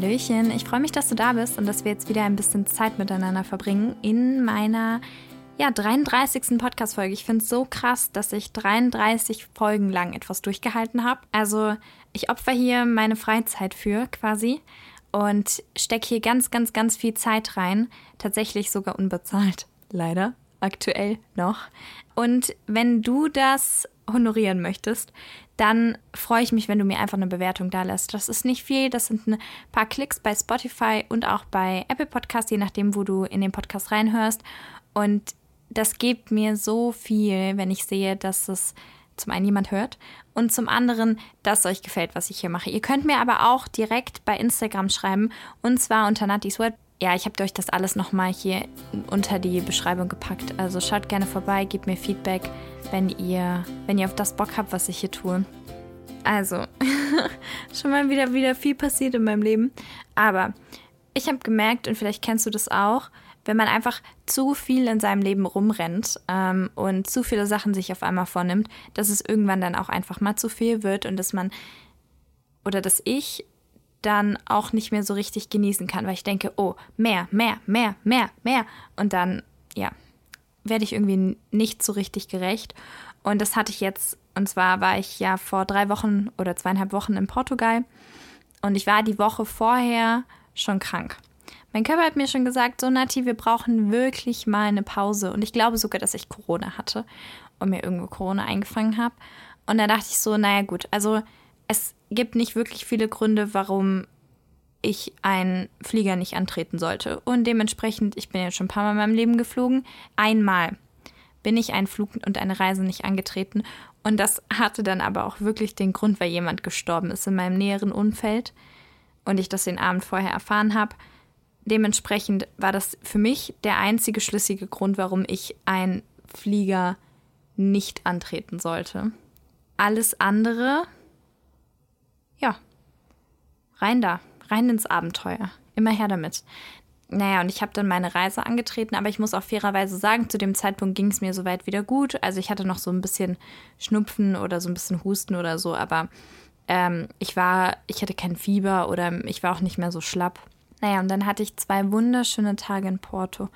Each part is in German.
Hallöchen, ich freue mich, dass du da bist und dass wir jetzt wieder ein bisschen Zeit miteinander verbringen in meiner ja, 33. Podcast-Folge. Ich finde es so krass, dass ich 33 Folgen lang etwas durchgehalten habe. Also ich opfer hier meine Freizeit für quasi und stecke hier ganz, ganz, ganz viel Zeit rein. Tatsächlich sogar unbezahlt. Leider. Aktuell noch. Und wenn du das honorieren möchtest, dann freue ich mich, wenn du mir einfach eine Bewertung da lässt. Das ist nicht viel, das sind ein paar Klicks bei Spotify und auch bei Apple Podcast, je nachdem, wo du in den Podcast reinhörst. Und das gibt mir so viel, wenn ich sehe, dass es zum einen jemand hört und zum anderen, dass euch gefällt, was ich hier mache. Ihr könnt mir aber auch direkt bei Instagram schreiben und zwar unter Natis Word. Ja, ich habe euch das alles nochmal hier unter die Beschreibung gepackt. Also schaut gerne vorbei, gebt mir Feedback, wenn ihr, wenn ihr auf das Bock habt, was ich hier tue. Also, schon mal wieder, wieder viel passiert in meinem Leben. Aber ich habe gemerkt, und vielleicht kennst du das auch, wenn man einfach zu viel in seinem Leben rumrennt ähm, und zu viele Sachen sich auf einmal vornimmt, dass es irgendwann dann auch einfach mal zu viel wird und dass man oder dass ich dann auch nicht mehr so richtig genießen kann, weil ich denke, oh, mehr, mehr, mehr, mehr, mehr. Und dann, ja, werde ich irgendwie nicht so richtig gerecht. Und das hatte ich jetzt, und zwar war ich ja vor drei Wochen oder zweieinhalb Wochen in Portugal und ich war die Woche vorher schon krank. Mein Körper hat mir schon gesagt, so Nati, wir brauchen wirklich mal eine Pause. Und ich glaube sogar, dass ich Corona hatte und mir irgendwo Corona eingefangen habe. Und da dachte ich so, naja gut, also es gibt nicht wirklich viele Gründe, warum ich einen Flieger nicht antreten sollte. Und dementsprechend, ich bin ja schon ein paar Mal in meinem Leben geflogen, einmal bin ich einen Flug und eine Reise nicht angetreten. Und das hatte dann aber auch wirklich den Grund, weil jemand gestorben ist in meinem näheren Umfeld und ich das den Abend vorher erfahren habe. Dementsprechend war das für mich der einzige schlüssige Grund, warum ich einen Flieger nicht antreten sollte. Alles andere, ja, rein da, rein ins Abenteuer. Immer her damit. Naja, und ich habe dann meine Reise angetreten, aber ich muss auch fairerweise sagen, zu dem Zeitpunkt ging es mir soweit wieder gut. Also ich hatte noch so ein bisschen Schnupfen oder so ein bisschen Husten oder so, aber ähm, ich war, ich hatte kein Fieber oder ich war auch nicht mehr so schlapp. Naja, und dann hatte ich zwei wunderschöne Tage in Porto.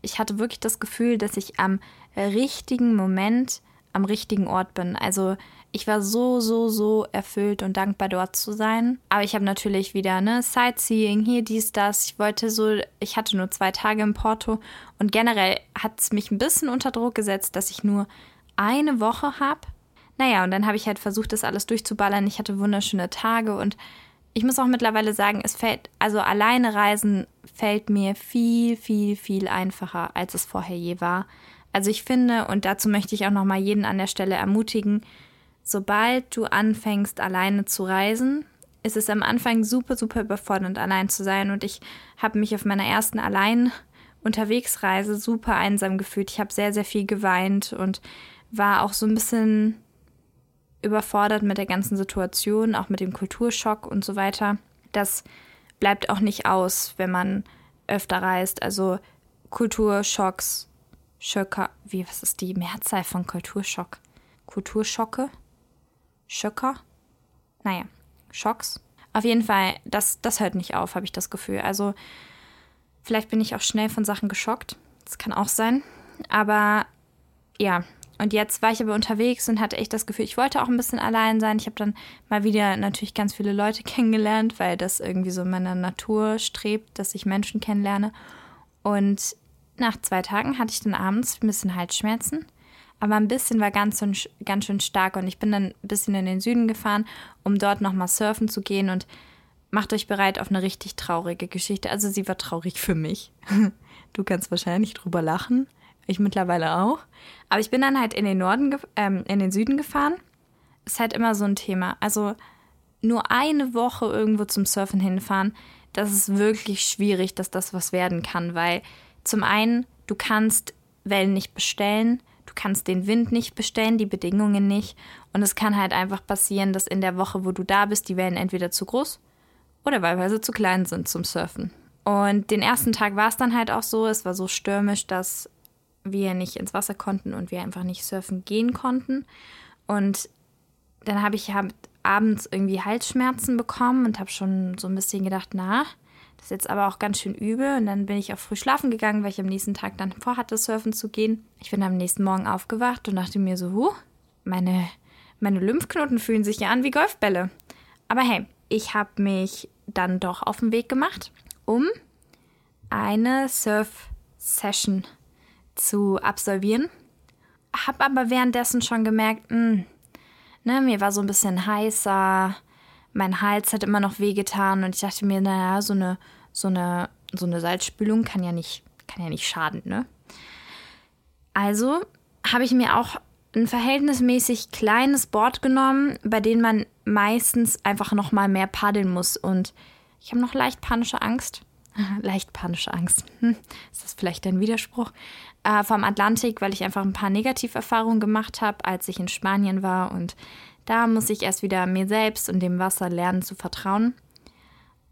Ich hatte wirklich das Gefühl, dass ich am richtigen Moment am richtigen Ort bin. Also ich war so, so, so erfüllt und dankbar dort zu sein. Aber ich habe natürlich wieder, ne, Sightseeing, hier, dies, das. Ich wollte so, ich hatte nur zwei Tage in Porto und generell hat es mich ein bisschen unter Druck gesetzt, dass ich nur eine Woche habe. Naja, und dann habe ich halt versucht, das alles durchzuballern. Ich hatte wunderschöne Tage und ich muss auch mittlerweile sagen, es fällt, also alleine reisen fällt mir viel, viel, viel einfacher, als es vorher je war. Also ich finde, und dazu möchte ich auch nochmal jeden an der Stelle ermutigen, sobald du anfängst, alleine zu reisen, ist es am Anfang super, super überfordernd, allein zu sein. Und ich habe mich auf meiner ersten allein Unterwegsreise super einsam gefühlt. Ich habe sehr, sehr viel geweint und war auch so ein bisschen überfordert mit der ganzen Situation, auch mit dem Kulturschock und so weiter. Das bleibt auch nicht aus, wenn man öfter reist. Also Kulturschocks, Schöcker, wie, was ist die Mehrzahl von Kulturschock? Kulturschocke? Schöcker? Naja, Schocks. Auf jeden Fall, das, das hört nicht auf, habe ich das Gefühl. Also, vielleicht bin ich auch schnell von Sachen geschockt. Das kann auch sein. Aber ja, und jetzt war ich aber unterwegs und hatte echt das Gefühl, ich wollte auch ein bisschen allein sein. Ich habe dann mal wieder natürlich ganz viele Leute kennengelernt, weil das irgendwie so in meiner Natur strebt, dass ich Menschen kennenlerne. Und nach zwei Tagen hatte ich dann abends ein bisschen Halsschmerzen. Aber ein bisschen war ganz, ganz schön stark und ich bin dann ein bisschen in den Süden gefahren, um dort nochmal surfen zu gehen und macht euch bereit auf eine richtig traurige Geschichte. Also sie war traurig für mich. Du kannst wahrscheinlich drüber lachen. Ich mittlerweile auch. Aber ich bin dann halt in den Norden, ähm, in den Süden gefahren. Ist halt immer so ein Thema. Also nur eine Woche irgendwo zum Surfen hinfahren, das ist wirklich schwierig, dass das was werden kann, weil zum einen, du kannst Wellen nicht bestellen, du kannst den Wind nicht bestellen, die Bedingungen nicht. Und es kann halt einfach passieren, dass in der Woche, wo du da bist, die Wellen entweder zu groß oder wahlweise zu klein sind zum Surfen. Und den ersten Tag war es dann halt auch so, es war so stürmisch, dass wir nicht ins Wasser konnten und wir einfach nicht surfen gehen konnten. Und dann habe ich halt abends irgendwie Halsschmerzen bekommen und habe schon so ein bisschen gedacht, na, das ist jetzt aber auch ganz schön übel. Und dann bin ich auch früh schlafen gegangen, weil ich am nächsten Tag dann vorhatte, surfen zu gehen. Ich bin am nächsten Morgen aufgewacht und dachte mir so, huh, meine, meine Lymphknoten fühlen sich ja an wie Golfbälle. Aber hey, ich habe mich dann doch auf den Weg gemacht, um eine Surf-Session zu absolvieren. Habe aber währenddessen schon gemerkt, mh, hm, ne, mir war so ein bisschen heißer, mein Hals hat immer noch wehgetan und ich dachte mir, naja, so eine, so eine, so eine Salzspülung kann ja nicht, kann ja nicht schaden, ne? Also habe ich mir auch ein verhältnismäßig kleines Board genommen, bei dem man meistens einfach noch mal mehr paddeln muss und ich habe noch leicht panische Angst. leicht panische Angst. Hm, ist das vielleicht ein Widerspruch? Äh, vom Atlantik, weil ich einfach ein paar Negativerfahrungen gemacht habe, als ich in Spanien war und da muss ich erst wieder mir selbst und dem Wasser lernen zu vertrauen.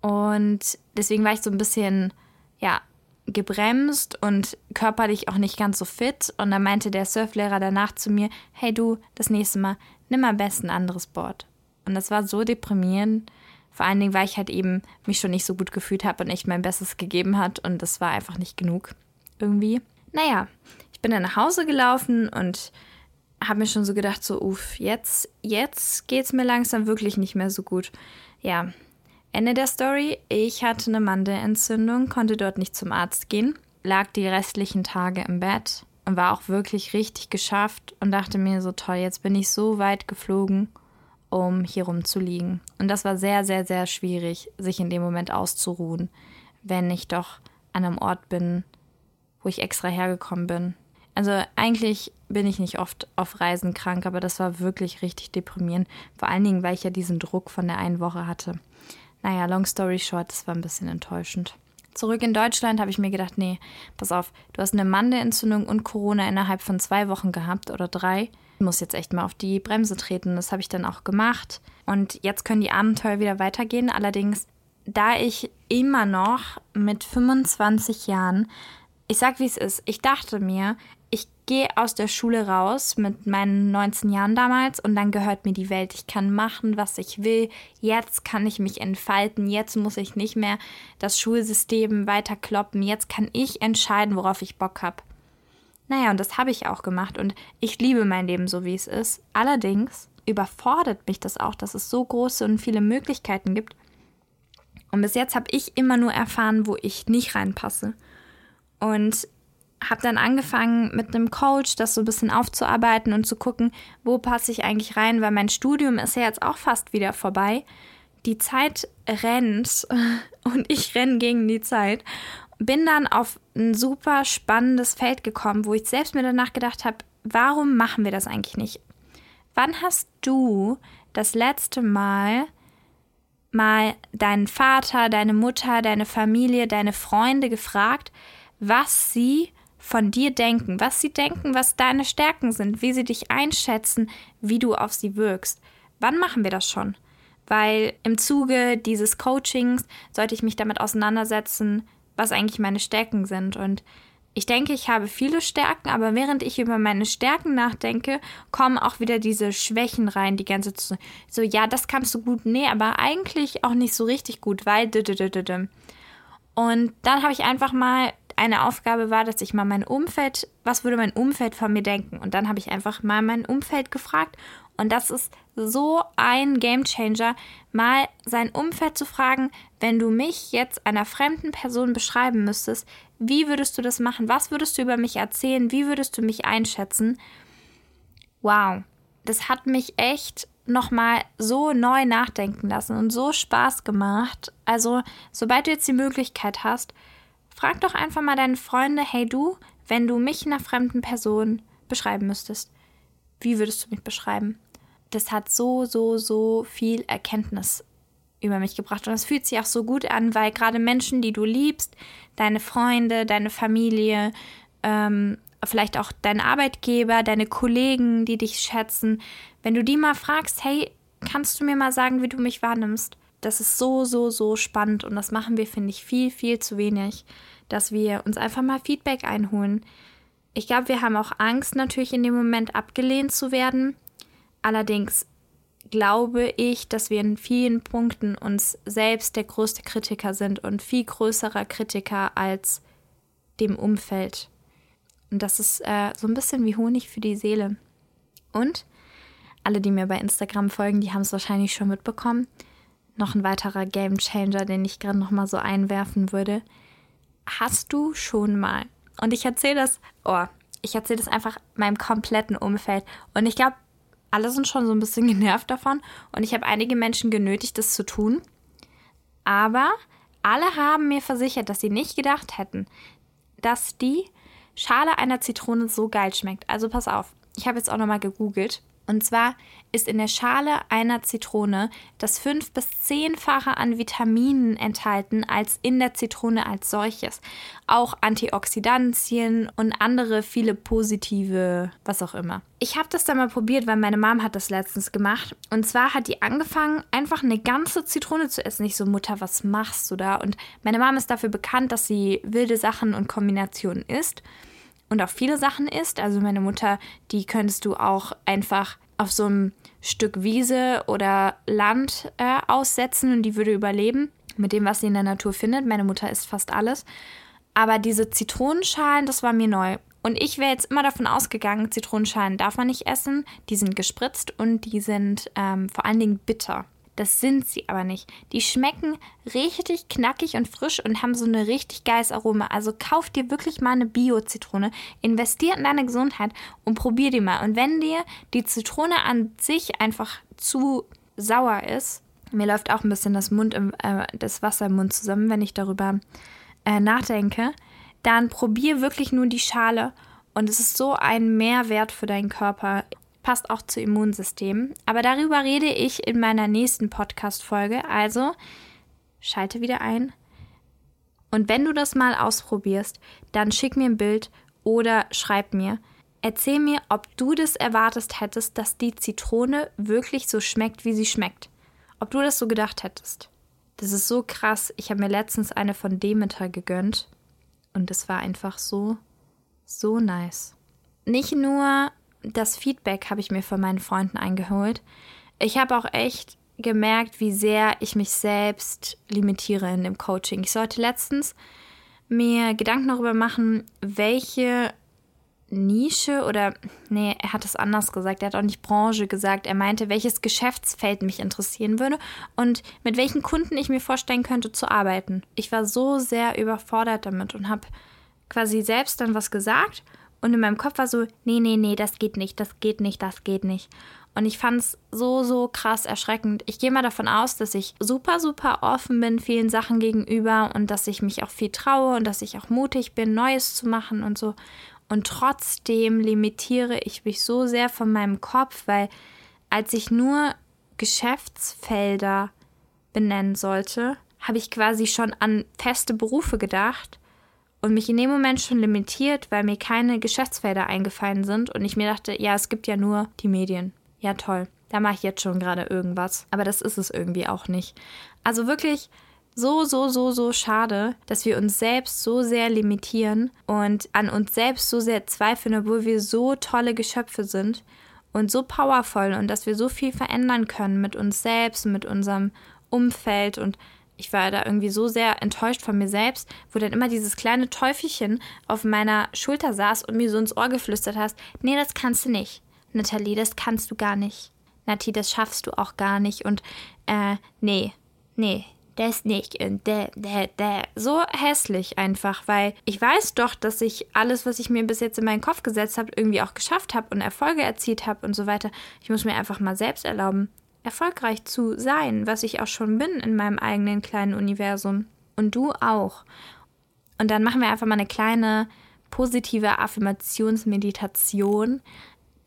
Und deswegen war ich so ein bisschen, ja, gebremst und körperlich auch nicht ganz so fit. Und dann meinte der Surflehrer danach zu mir, hey du, das nächste Mal, nimm am besten ein anderes Board. Und das war so deprimierend. Vor allen Dingen, weil ich halt eben mich schon nicht so gut gefühlt habe und echt mein Bestes gegeben hat. Und das war einfach nicht genug. Irgendwie. Naja, ich bin dann nach Hause gelaufen und habe mir schon so gedacht, so, uff, jetzt, jetzt geht's mir langsam wirklich nicht mehr so gut. Ja, Ende der Story. Ich hatte eine Mandelentzündung, konnte dort nicht zum Arzt gehen, lag die restlichen Tage im Bett und war auch wirklich richtig geschafft und dachte mir so, toll, jetzt bin ich so weit geflogen, um hier rumzuliegen. Und das war sehr, sehr, sehr schwierig, sich in dem Moment auszuruhen, wenn ich doch an einem Ort bin, wo ich extra hergekommen bin. Also eigentlich bin ich nicht oft auf Reisen krank, aber das war wirklich richtig deprimierend. Vor allen Dingen, weil ich ja diesen Druck von der einen Woche hatte. Naja, long story short, das war ein bisschen enttäuschend. Zurück in Deutschland habe ich mir gedacht, nee, pass auf, du hast eine Mandelentzündung und Corona innerhalb von zwei Wochen gehabt oder drei. Ich muss jetzt echt mal auf die Bremse treten. Das habe ich dann auch gemacht. Und jetzt können die Abenteuer wieder weitergehen. Allerdings, da ich immer noch mit 25 Jahren ich sag wie es ist. Ich dachte mir, ich gehe aus der Schule raus mit meinen 19 Jahren damals und dann gehört mir die Welt. Ich kann machen, was ich will. Jetzt kann ich mich entfalten. Jetzt muss ich nicht mehr das Schulsystem weiter kloppen. Jetzt kann ich entscheiden, worauf ich Bock habe. Naja, und das habe ich auch gemacht und ich liebe mein Leben so, wie es ist. Allerdings überfordert mich das auch, dass es so große und viele Möglichkeiten gibt. Und bis jetzt habe ich immer nur erfahren, wo ich nicht reinpasse. Und habe dann angefangen mit einem Coach das so ein bisschen aufzuarbeiten und zu gucken, wo passe ich eigentlich rein, weil mein Studium ist ja jetzt auch fast wieder vorbei. Die Zeit rennt und ich renne gegen die Zeit. Bin dann auf ein super spannendes Feld gekommen, wo ich selbst mir danach gedacht habe, warum machen wir das eigentlich nicht? Wann hast du das letzte Mal mal deinen Vater, deine Mutter, deine Familie, deine Freunde gefragt, was sie von dir denken, was sie denken, was deine Stärken sind, wie sie dich einschätzen, wie du auf sie wirkst. Wann machen wir das schon? Weil im Zuge dieses Coachings sollte ich mich damit auseinandersetzen, was eigentlich meine Stärken sind. Und ich denke, ich habe viele Stärken, aber während ich über meine Stärken nachdenke, kommen auch wieder diese Schwächen rein, die ganze Zeit. So, ja, das kannst du gut, nee, aber eigentlich auch nicht so richtig gut, weil. Und dann habe ich einfach mal eine Aufgabe war, dass ich mal mein Umfeld, was würde mein Umfeld von mir denken? Und dann habe ich einfach mal mein Umfeld gefragt. Und das ist so ein Game Changer, mal sein Umfeld zu fragen, wenn du mich jetzt einer fremden Person beschreiben müsstest, wie würdest du das machen? Was würdest du über mich erzählen? Wie würdest du mich einschätzen? Wow, das hat mich echt nochmal so neu nachdenken lassen und so Spaß gemacht. Also, sobald du jetzt die Möglichkeit hast, Frag doch einfach mal deine Freunde, hey du, wenn du mich einer fremden Person beschreiben müsstest, wie würdest du mich beschreiben? Das hat so, so, so viel Erkenntnis über mich gebracht. Und es fühlt sich auch so gut an, weil gerade Menschen, die du liebst, deine Freunde, deine Familie, ähm, vielleicht auch dein Arbeitgeber, deine Kollegen, die dich schätzen, wenn du die mal fragst, hey, kannst du mir mal sagen, wie du mich wahrnimmst? Das ist so, so, so spannend und das machen wir, finde ich, viel, viel zu wenig dass wir uns einfach mal Feedback einholen. Ich glaube, wir haben auch Angst, natürlich in dem Moment abgelehnt zu werden. Allerdings glaube ich, dass wir in vielen Punkten uns selbst der größte Kritiker sind und viel größerer Kritiker als dem Umfeld. Und das ist äh, so ein bisschen wie Honig für die Seele. Und alle, die mir bei Instagram folgen, die haben es wahrscheinlich schon mitbekommen. Noch ein weiterer Game Changer, den ich gerade noch mal so einwerfen würde. Hast du schon mal? Und ich erzähle das, oh, ich erzähle das einfach meinem kompletten Umfeld. Und ich glaube, alle sind schon so ein bisschen genervt davon. Und ich habe einige Menschen genötigt, das zu tun. Aber alle haben mir versichert, dass sie nicht gedacht hätten, dass die Schale einer Zitrone so geil schmeckt. Also pass auf, ich habe jetzt auch nochmal gegoogelt. Und zwar ist in der Schale einer Zitrone das fünf- bis zehnfache an Vitaminen enthalten als in der Zitrone als solches. Auch Antioxidantien und andere viele positive, was auch immer. Ich habe das dann mal probiert, weil meine Mom hat das letztens gemacht. Und zwar hat die angefangen, einfach eine ganze Zitrone zu essen. Ich so, Mutter, was machst du da? Und meine Mom ist dafür bekannt, dass sie wilde Sachen und Kombinationen isst und auch viele Sachen isst. Also meine Mutter, die könntest du auch einfach auf so einem Stück Wiese oder Land äh, aussetzen und die würde überleben mit dem, was sie in der Natur findet. Meine Mutter isst fast alles. Aber diese Zitronenschalen, das war mir neu. Und ich wäre jetzt immer davon ausgegangen, Zitronenschalen darf man nicht essen. Die sind gespritzt und die sind ähm, vor allen Dingen bitter. Das sind sie aber nicht. Die schmecken richtig knackig und frisch und haben so eine richtig geiles Aroma. Also kauf dir wirklich mal eine Bio-Zitrone, investier in deine Gesundheit und probier die mal. Und wenn dir die Zitrone an sich einfach zu sauer ist, mir läuft auch ein bisschen das, Mund im, äh, das Wasser im Mund zusammen, wenn ich darüber äh, nachdenke, dann probier wirklich nur die Schale und es ist so ein Mehrwert für deinen Körper passt auch zu Immunsystem. Aber darüber rede ich in meiner nächsten Podcast-Folge. Also schalte wieder ein. Und wenn du das mal ausprobierst, dann schick mir ein Bild oder schreib mir. Erzähl mir, ob du das erwartest hättest, dass die Zitrone wirklich so schmeckt, wie sie schmeckt. Ob du das so gedacht hättest. Das ist so krass. Ich habe mir letztens eine von Demeter gegönnt. Und es war einfach so, so nice. Nicht nur das Feedback habe ich mir von meinen Freunden eingeholt. Ich habe auch echt gemerkt, wie sehr ich mich selbst limitiere in dem Coaching. Ich sollte letztens mir Gedanken darüber machen, welche Nische oder, nee, er hat es anders gesagt, er hat auch nicht Branche gesagt, er meinte, welches Geschäftsfeld mich interessieren würde und mit welchen Kunden ich mir vorstellen könnte zu arbeiten. Ich war so sehr überfordert damit und habe quasi selbst dann was gesagt und in meinem Kopf war so, nee, nee, nee, das geht nicht, das geht nicht, das geht nicht. Und ich fand es so, so krass erschreckend. Ich gehe mal davon aus, dass ich super, super offen bin vielen Sachen gegenüber und dass ich mich auch viel traue und dass ich auch mutig bin, Neues zu machen und so. Und trotzdem limitiere ich mich so sehr von meinem Kopf, weil als ich nur Geschäftsfelder benennen sollte, habe ich quasi schon an feste Berufe gedacht und mich in dem Moment schon limitiert, weil mir keine Geschäftsfelder eingefallen sind und ich mir dachte, ja, es gibt ja nur die Medien. Ja, toll. Da mache ich jetzt schon gerade irgendwas. Aber das ist es irgendwie auch nicht. Also wirklich so, so, so, so schade, dass wir uns selbst so sehr limitieren und an uns selbst so sehr zweifeln, obwohl wir so tolle Geschöpfe sind und so powervoll und dass wir so viel verändern können mit uns selbst, mit unserem Umfeld und ich war da irgendwie so sehr enttäuscht von mir selbst, wo dann immer dieses kleine Teufelchen auf meiner Schulter saß und mir so ins Ohr geflüstert hast, nee, das kannst du nicht. Nathalie, das kannst du gar nicht. Nati, das schaffst du auch gar nicht. Und äh, nee, nee, das nicht. Und der, der, der. So hässlich einfach, weil ich weiß doch, dass ich alles, was ich mir bis jetzt in meinen Kopf gesetzt habe, irgendwie auch geschafft habe und Erfolge erzielt habe und so weiter. Ich muss mir einfach mal selbst erlauben, erfolgreich zu sein, was ich auch schon bin in meinem eigenen kleinen Universum. Und du auch. Und dann machen wir einfach mal eine kleine positive Affirmationsmeditation.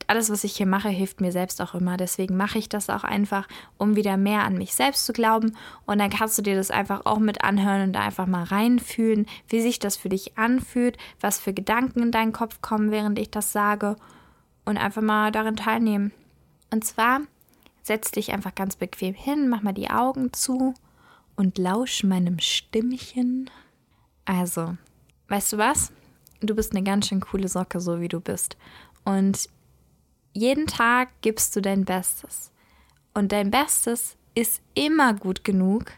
Alles, was ich hier mache, hilft mir selbst auch immer. Deswegen mache ich das auch einfach, um wieder mehr an mich selbst zu glauben. Und dann kannst du dir das einfach auch mit anhören und einfach mal reinfühlen, wie sich das für dich anfühlt, was für Gedanken in deinen Kopf kommen, während ich das sage. Und einfach mal darin teilnehmen. Und zwar Setz dich einfach ganz bequem hin, mach mal die Augen zu und lausch meinem Stimmchen. Also, weißt du was? Du bist eine ganz schön coole Socke, so wie du bist. Und jeden Tag gibst du dein Bestes. Und dein Bestes ist immer gut genug,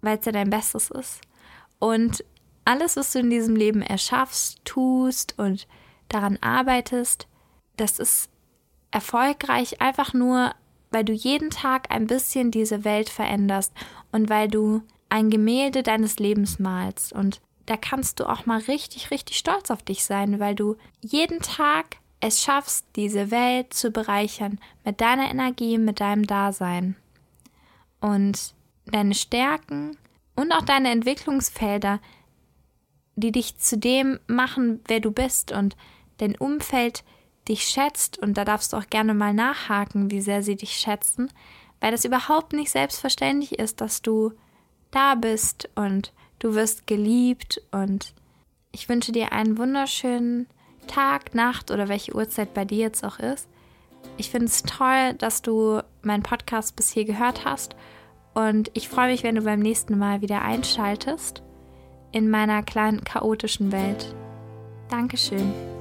weil es ja dein Bestes ist. Und alles, was du in diesem Leben erschaffst, tust und daran arbeitest, das ist erfolgreich einfach nur, weil du jeden Tag ein bisschen diese Welt veränderst und weil du ein Gemälde deines Lebens malst. Und da kannst du auch mal richtig, richtig stolz auf dich sein, weil du jeden Tag es schaffst, diese Welt zu bereichern mit deiner Energie, mit deinem Dasein. Und deine Stärken und auch deine Entwicklungsfelder, die dich zu dem machen, wer du bist und dein Umfeld dich schätzt und da darfst du auch gerne mal nachhaken, wie sehr sie dich schätzen, weil das überhaupt nicht selbstverständlich ist, dass du da bist und du wirst geliebt und ich wünsche dir einen wunderschönen Tag, Nacht oder welche Uhrzeit bei dir jetzt auch ist. Ich finde es toll, dass du meinen Podcast bis hier gehört hast und ich freue mich, wenn du beim nächsten Mal wieder einschaltest in meiner kleinen chaotischen Welt. Dankeschön.